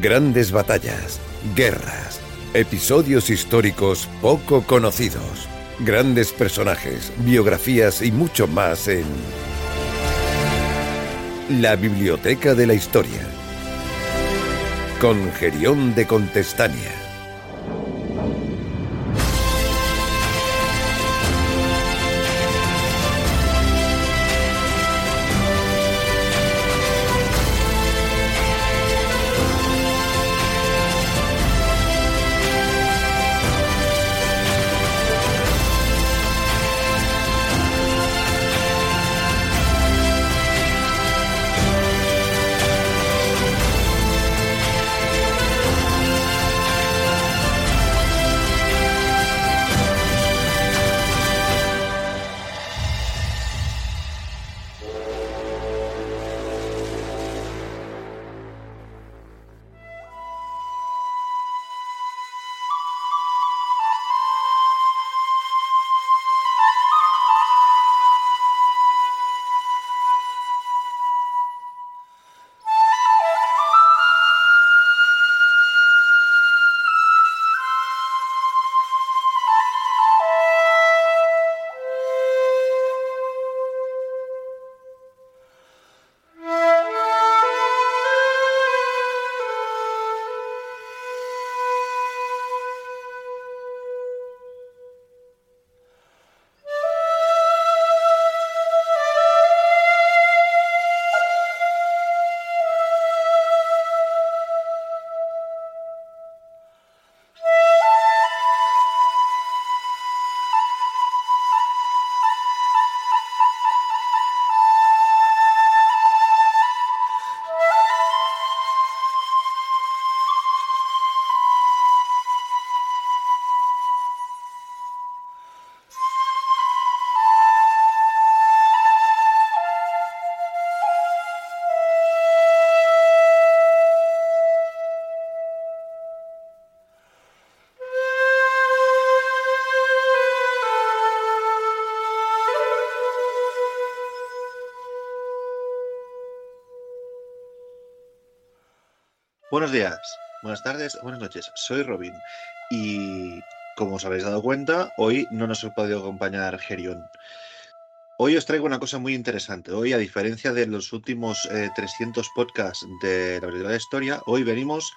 Grandes batallas, guerras, episodios históricos poco conocidos, grandes personajes, biografías y mucho más en La Biblioteca de la Historia. Con Gerión de Contestania. Buenos días, buenas tardes, buenas noches. Soy Robin y como os habéis dado cuenta, hoy no nos ha podido acompañar Gerion. Hoy os traigo una cosa muy interesante. Hoy, a diferencia de los últimos 300 eh, podcasts de la verdadera historia, hoy venimos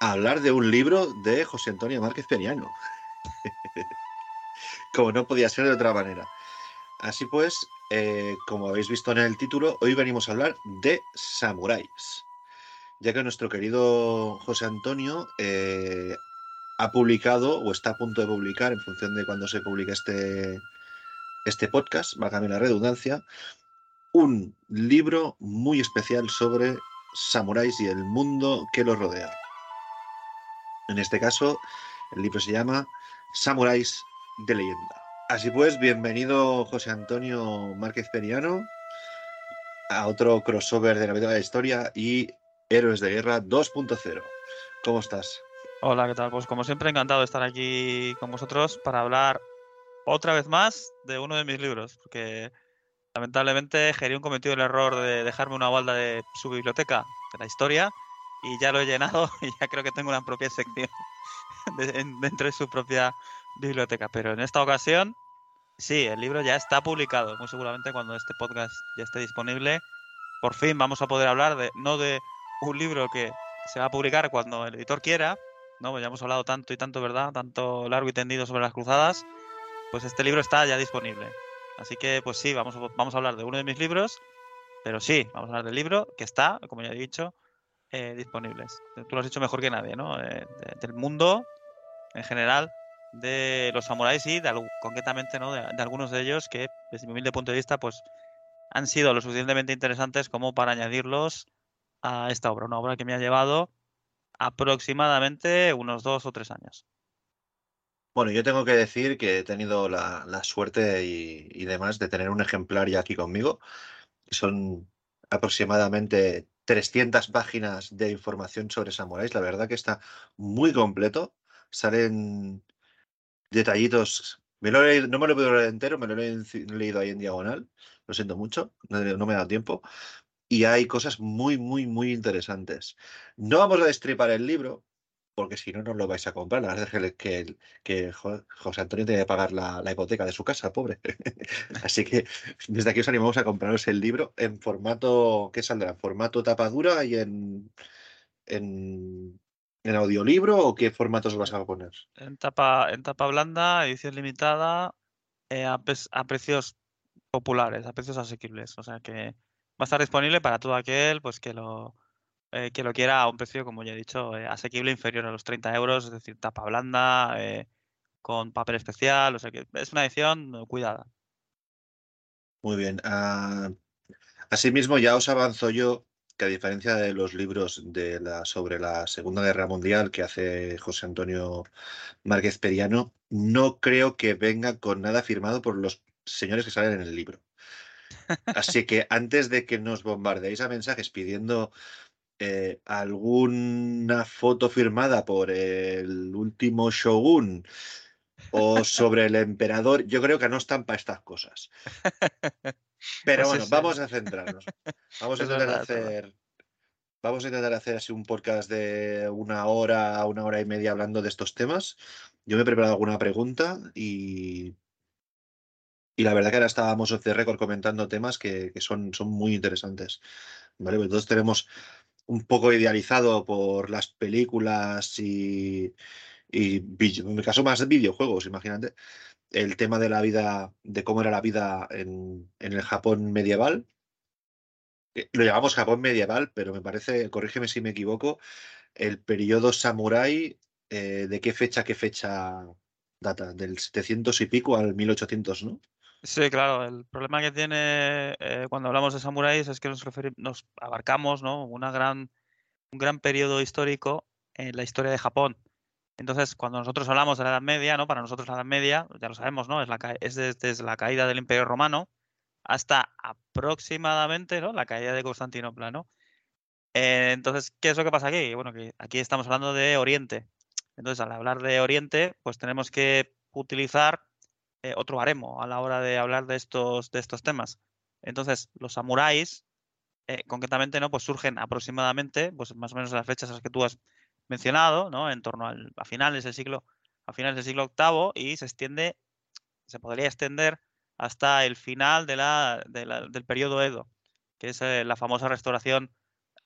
a hablar de un libro de José Antonio Márquez Peñano. como no podía ser de otra manera. Así pues, eh, como habéis visto en el título, hoy venimos a hablar de samuráis ya que nuestro querido José Antonio eh, ha publicado o está a punto de publicar, en función de cuando se publique este, este podcast, válgame la redundancia, un libro muy especial sobre samuráis y el mundo que los rodea. En este caso, el libro se llama Samuráis de leyenda. Así pues, bienvenido José Antonio Márquez Periano a otro crossover de la vida de la historia y Héroes de Guerra 2.0. ¿Cómo estás? Hola, ¿qué tal? Pues como siempre, encantado de estar aquí con vosotros para hablar otra vez más de uno de mis libros, porque lamentablemente Gerión cometió el error de dejarme una balda de su biblioteca de la historia y ya lo he llenado y ya creo que tengo una propia sección dentro de su propia biblioteca. Pero en esta ocasión Sí, el libro ya está publicado. Muy seguramente cuando este podcast ya esté disponible, por fin vamos a poder hablar de no de un libro que se va a publicar cuando el editor quiera, ¿no? Pues ya hemos hablado tanto y tanto, ¿verdad? Tanto largo y tendido sobre las cruzadas. Pues este libro está ya disponible. Así que, pues sí, vamos, vamos a hablar de uno de mis libros, pero sí, vamos a hablar del libro que está, como ya he dicho, eh, disponibles. Tú lo has dicho mejor que nadie, ¿no? Eh, del mundo en general de los samuráis y concretamente ¿no? De, algunos de ellos que desde mi humilde punto de vista pues han sido lo suficientemente interesantes como para añadirlos a esta obra, una obra que me ha llevado aproximadamente unos dos o tres años. Bueno, yo tengo que decir que he tenido la, suerte y, demás de tener un ejemplar ya aquí conmigo. Son aproximadamente 300 páginas de información sobre samuráis. La verdad que está muy completo. Salen detallitos. Me lo no me lo he podido leer entero, me lo he leído ahí en diagonal. Lo siento mucho, no, me da tiempo. Y hay cosas muy, muy, muy interesantes. No vamos a destripar el libro, porque si no, no lo vais a comprar. La verdad es que, José Antonio tiene que pagar la, hipoteca de su casa, pobre. Así que desde aquí os animamos a compraros el libro en formato, ¿qué saldrá? ¿En formato tapadura y en, en ¿En audiolibro o qué formatos vas a poner? En tapa, en tapa blanda, edición limitada, eh, a, precios populares, a precios asequibles. O sea que a estar disponible para todo aquel pues que lo, eh, que lo quiera a un precio, como ya he dicho, eh, asequible inferior a los 30 euros, es decir, tapa blanda, con papel especial. O sea que es una edición cuidada. Muy bien. Ah, asimismo, ya os avanzo yo que a diferencia de los libros de la, sobre la Segunda Guerra Mundial que hace José Antonio Márquez Periano, no creo que venga con nada firmado por los señores que salen en el libro. Así que antes de que nos bombardeéis a mensajes pidiendo eh, alguna foto firmada por el último shogun o sobre el emperador, yo creo que no están para estas cosas. Pero bueno, vamos a centrarnos. Vamos a intentar hacer. Vamos a intentar hacer así un podcast de una hora, una hora y media hablando de estos temas. Yo me he preparado alguna pregunta y. Y la verdad que ahora estábamos off the record comentando temas que, son, son muy interesantes. ¿Vale? Pues todos tenemos un poco idealizado por las películas y, y en mi caso más videojuegos, imagínate el tema de la vida, de cómo era la vida en, el Japón medieval. Eh, lo llamamos Japón medieval, pero me parece, corrígeme si me equivoco, el periodo samurái, eh, ¿de qué fecha, qué fecha data? Del 700 y pico al 1800, ¿no? Sí, claro. El problema que tiene eh, cuando hablamos de samuráis es que nos, nos abarcamos ¿no? Una gran, un gran periodo histórico en la historia de Japón. Entonces, cuando nosotros hablamos de la Edad Media, ¿no? Para nosotros la Edad Media, ya lo sabemos, ¿no? Es, la, es desde, la caída del Imperio Romano hasta aproximadamente, ¿no? La caída de Constantinopla, ¿no? Eh, entonces, ¿qué es lo que pasa aquí? Bueno, que aquí estamos hablando de Oriente. Entonces, al hablar de Oriente, pues tenemos que utilizar eh, otro baremo a la hora de hablar de estos, de estos temas. Entonces, los samuráis, eh, concretamente, ¿no? Pues surgen aproximadamente, pues más o menos las fechas a las que tú has mencionado, ¿no? En torno al, a finales del siglo, a finales del siglo VIII y se extiende, se podría extender hasta el final de la, del periodo Edo, que es eh, la famosa restauración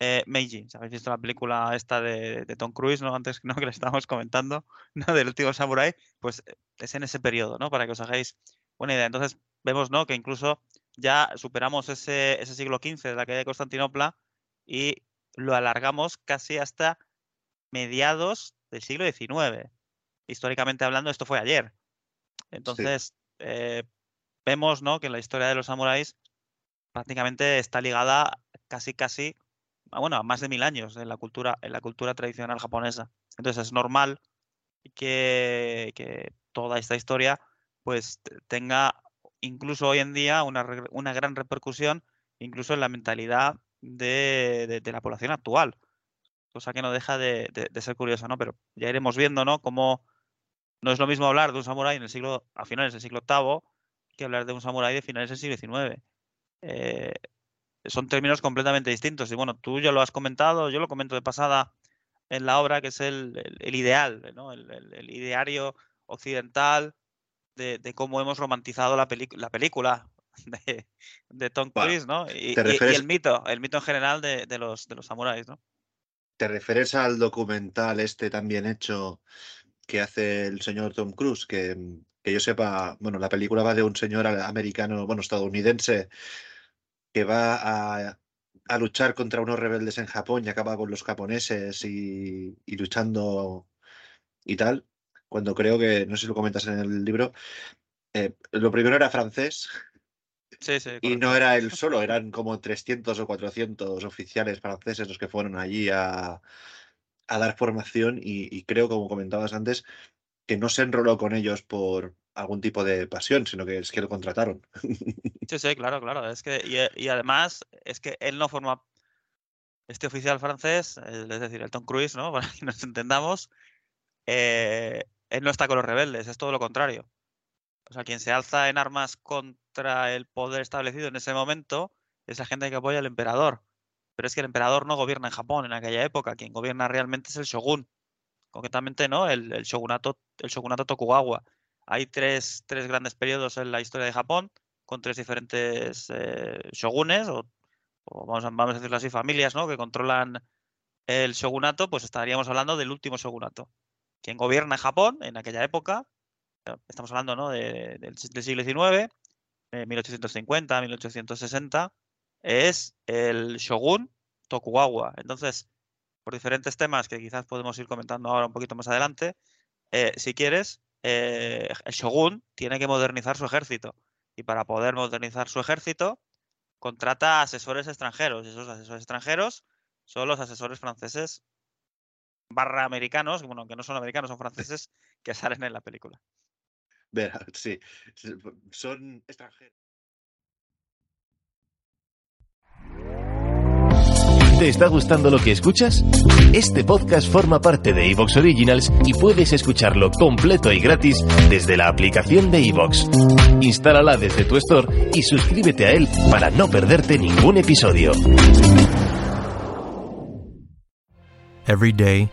eh, Meiji. Habéis visto la película esta de, Tom Cruise, ¿no? Antes ¿no? que le estábamos comentando, ¿no? Del último Samurai, pues eh, es en ese periodo, ¿no? Para que os hagáis una idea. Entonces, vemos, ¿no? Que incluso ya superamos ese, ese siglo XV de la caída de Constantinopla y lo alargamos casi hasta mediados del siglo XIX. Históricamente hablando, esto fue ayer. Entonces, eh, vemos ¿no? que la historia de los samuráis prácticamente está ligada casi, casi, bueno, a más de mil años en la cultura, en la cultura tradicional japonesa. Entonces es normal que, que toda esta historia pues tenga incluso hoy en día una, una gran repercusión incluso en la mentalidad de, de la población actual cosa que no deja de, ser curiosa, ¿no? Pero ya iremos viendo, ¿no? Cómo no es lo mismo hablar de un samurái en el siglo, a finales del siglo VIII que hablar de un samurái de finales del siglo XIX. Eh, son términos completamente distintos. Y bueno, tú ya lo has comentado, yo lo comento de pasada en la obra, que es el, ideal, ¿no? El, ideario occidental de, cómo hemos romantizado la, la película de, Tom Cruise, ¿no? Y, el mito, el mito en general de, los, de los samuráis, ¿no? ¿Te refieres al documental este también hecho que hace el señor Tom Cruise? Que, que yo sepa, bueno, la película va de un señor americano, bueno, estadounidense, que va a, a luchar contra unos rebeldes en Japón y acaba con los japoneses y, luchando y tal, cuando creo que, no sé si lo comentas en el libro, eh, lo primero era francés. Sí, sí, y no era él solo, eran como 300 o 400 oficiales franceses los que fueron allí a, a dar formación y, creo, como comentabas antes, que no se enroló con ellos por algún tipo de pasión, sino que es que lo contrataron. Sí, sí, claro, claro. Es que, y, además, es que él no forma este oficial francés, es decir, el Tom Cruise, ¿no? Para que nos entendamos, eh, él no está con los rebeldes, es todo lo contrario. O sea, quien se alza en armas contra el poder establecido en ese momento es la gente que apoya al emperador. Pero es que el emperador no gobierna en Japón en aquella época, quien gobierna realmente es el shogun concretamente no, el, el, shogunato, el shogunato Tokugawa. Hay tres, tres, grandes periodos en la historia de Japón, con tres diferentes eh, shogunes, o, vamos, a, vamos, a, decirlo así, familias ¿no? que controlan el shogunato, pues estaríamos hablando del último shogunato. Quien gobierna Japón en aquella época, estamos hablando ¿no? de, del, siglo XIX, 1850, 1860, es el shogun Tokugawa. Entonces, por diferentes temas que quizás podemos ir comentando ahora un poquito más adelante, eh, si quieres, eh, el shogun tiene que modernizar su ejército. Y para poder modernizar su ejército, contrata asesores extranjeros. Y esos asesores extranjeros son los asesores franceses barra americanos, bueno, que no son americanos, son franceses, que salen en la película. Verá, sí, son extranjeros. ¿Te está gustando lo que escuchas? Este podcast forma parte de Evox Originals y puedes escucharlo completo y gratis desde la aplicación de Evox. Instálala desde tu store y suscríbete a él para no perderte ningún episodio. Every day,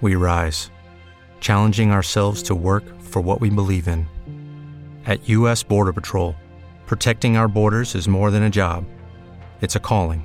we rise, challenging ourselves to work for what we believe in. At U.S. Border Patrol, protecting our borders is more than a job, it's a calling.